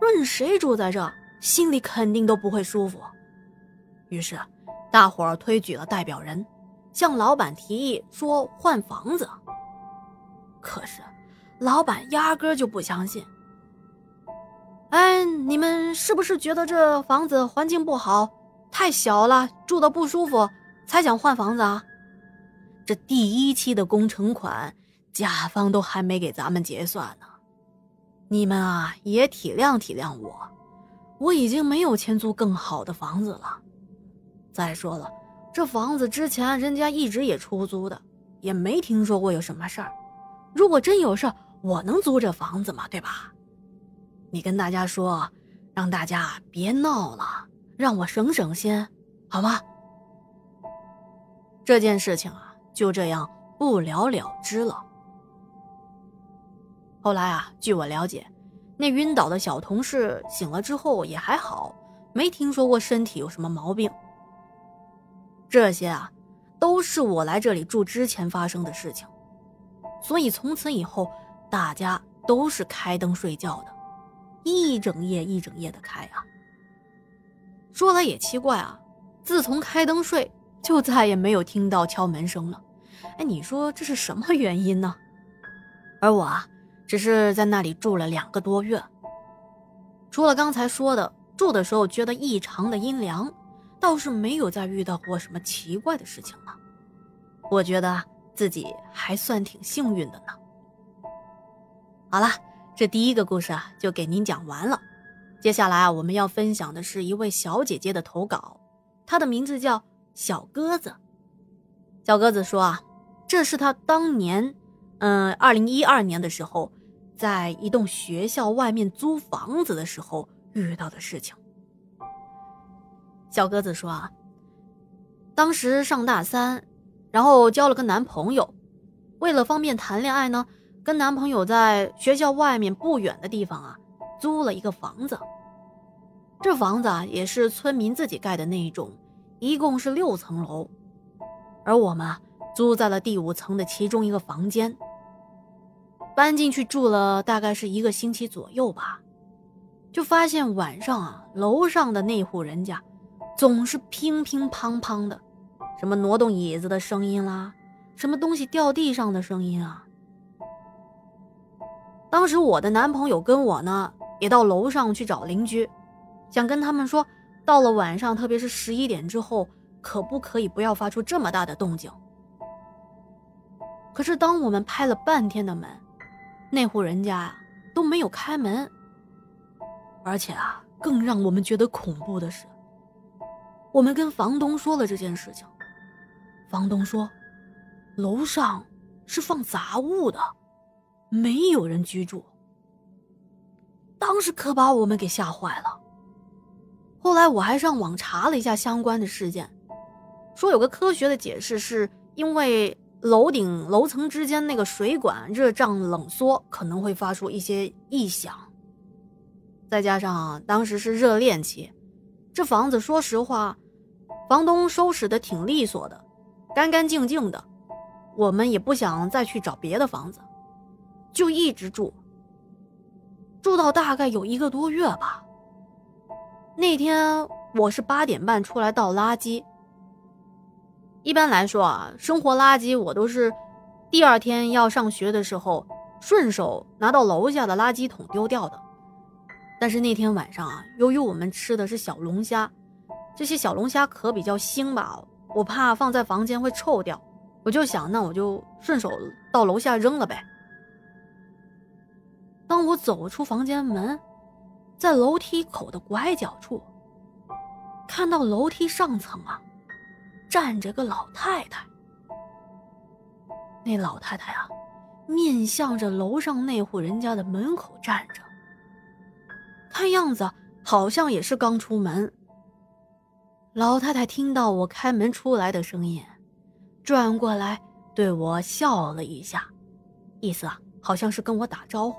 任谁住在这，心里肯定都不会舒服。于是，大伙儿推举了代表人，向老板提议说换房子。可是，老板压根就不相信。哎，你们是不是觉得这房子环境不好，太小了，住的不舒服，才想换房子啊？这第一期的工程款，甲方都还没给咱们结算呢。你们啊，也体谅体谅我，我已经没有钱租更好的房子了。再说了，这房子之前人家一直也出租的，也没听说过有什么事儿。如果真有事儿，我能租这房子吗？对吧？你跟大家说，让大家别闹了，让我省省心，好吗？这件事情啊，就这样不了了之了。后来啊，据我了解，那晕倒的小同事醒了之后也还好，没听说过身体有什么毛病。这些啊，都是我来这里住之前发生的事情，所以从此以后，大家都是开灯睡觉的。一整夜一整夜的开啊！说来也奇怪啊，自从开灯睡，就再也没有听到敲门声了。哎，你说这是什么原因呢？而我啊，只是在那里住了两个多月，除了刚才说的住的时候觉得异常的阴凉，倒是没有再遇到过什么奇怪的事情了。我觉得自己还算挺幸运的呢。好了。这第一个故事啊，就给您讲完了。接下来啊，我们要分享的是一位小姐姐的投稿，她的名字叫小鸽子。小鸽子说啊，这是她当年，嗯，二零一二年的时候，在一栋学校外面租房子的时候遇到的事情。小鸽子说啊，当时上大三，然后交了个男朋友，为了方便谈恋爱呢。跟男朋友在学校外面不远的地方啊，租了一个房子。这房子啊也是村民自己盖的那一种，一共是六层楼，而我们租在了第五层的其中一个房间。搬进去住了大概是一个星期左右吧，就发现晚上啊，楼上的那户人家总是乒乒乓乓的，什么挪动椅子的声音啦，什么东西掉地上的声音啊。当时我的男朋友跟我呢，也到楼上去找邻居，想跟他们说，到了晚上，特别是十一点之后，可不可以不要发出这么大的动静？可是当我们拍了半天的门，那户人家都没有开门。而且啊，更让我们觉得恐怖的是，我们跟房东说了这件事情，房东说，楼上是放杂物的。没有人居住，当时可把我们给吓坏了。后来我还上网查了一下相关的事件，说有个科学的解释，是因为楼顶楼层之间那个水管热胀冷缩可能会发出一些异响。再加上当时是热恋期，这房子说实话，房东收拾的挺利索的，干干净净的，我们也不想再去找别的房子。就一直住，住到大概有一个多月吧。那天我是八点半出来倒垃圾。一般来说啊，生活垃圾我都是第二天要上学的时候顺手拿到楼下的垃圾桶丢掉的。但是那天晚上啊，由于我们吃的是小龙虾，这些小龙虾壳比较腥吧，我怕放在房间会臭掉，我就想那我就顺手到楼下扔了呗。当我走出房间门，在楼梯口的拐角处，看到楼梯上层啊，站着个老太太。那老太太啊，面向着楼上那户人家的门口站着，看样子好像也是刚出门。老太太听到我开门出来的声音，转过来对我笑了一下，意思啊，好像是跟我打招呼。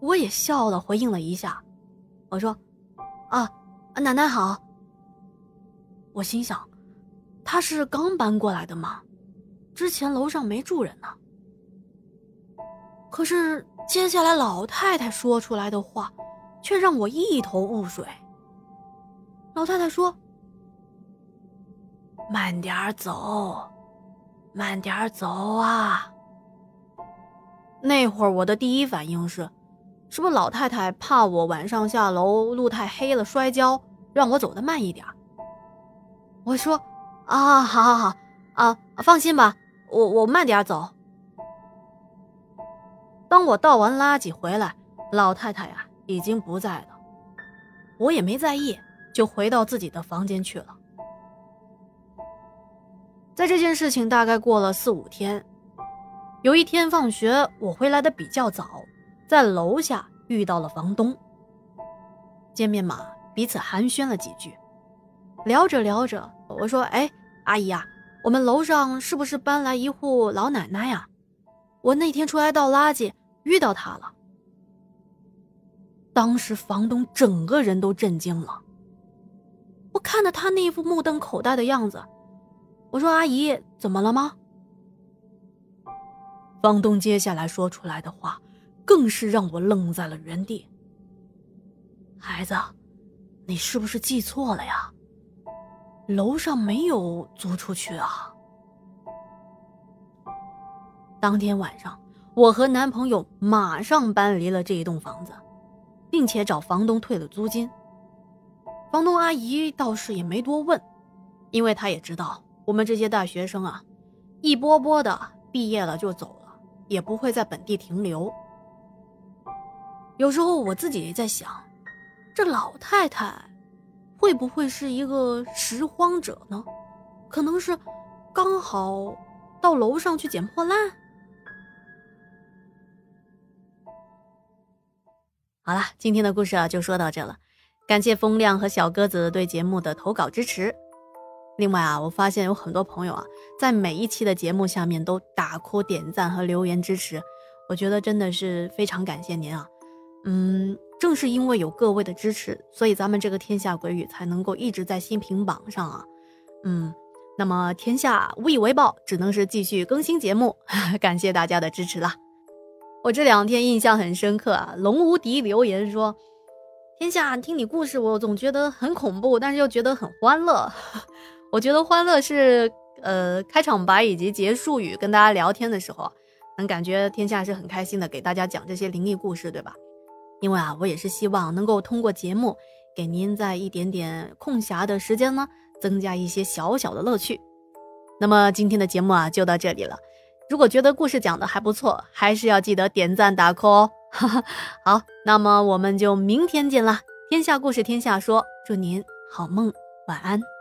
我也笑了，回应了一下。我说：“啊，奶奶好。”我心想，他是刚搬过来的吗？之前楼上没住人呢。可是接下来老太太说出来的话，却让我一头雾水。老太太说：“慢点走，慢点走啊。”那会儿我的第一反应是，是不是老太太怕我晚上下楼路太黑了摔跤，让我走得慢一点？我说：“啊，好好好，啊，放心吧，我我慢点走。”当我倒完垃圾回来，老太太呀已经不在了，我也没在意，就回到自己的房间去了。在这件事情大概过了四五天，有一天放学我回来的比较早，在楼下遇到了房东。见面嘛，彼此寒暄了几句，聊着聊着，我说：“哎，阿姨呀，我们楼上是不是搬来一户老奶奶呀？”我那天出来倒垃圾，遇到她了。当时房东整个人都震惊了。我看着他那副目瞪口呆的样子，我说：“阿姨，怎么了吗？”房东接下来说出来的话，更是让我愣在了原地。孩子，你是不是记错了呀？楼上没有租出去啊。当天晚上，我和男朋友马上搬离了这一栋房子，并且找房东退了租金。房东阿姨倒是也没多问，因为她也知道我们这些大学生啊，一波波的毕业了就走了，也不会在本地停留。有时候我自己也在想，这老太太会不会是一个拾荒者呢？可能是刚好到楼上去捡破烂。好了，今天的故事啊就说到这了，感谢风亮和小鸽子对节目的投稿支持。另外啊，我发现有很多朋友啊，在每一期的节目下面都打 call、点赞和留言支持，我觉得真的是非常感谢您啊。嗯，正是因为有各位的支持，所以咱们这个天下鬼语才能够一直在新品榜上啊。嗯，那么天下无以为报，只能是继续更新节目，感谢大家的支持啦。我这两天印象很深刻啊！龙无敌留言说：“天下听你故事，我总觉得很恐怖，但是又觉得很欢乐。我觉得欢乐是呃开场白以及结束语，跟大家聊天的时候，能感觉天下是很开心的，给大家讲这些灵异故事，对吧？因为啊，我也是希望能够通过节目，给您在一点点空暇的时间呢，增加一些小小的乐趣。那么今天的节目啊，就到这里了。”如果觉得故事讲的还不错，还是要记得点赞打 call 哦。好，那么我们就明天见啦！天下故事天下说，祝您好梦，晚安。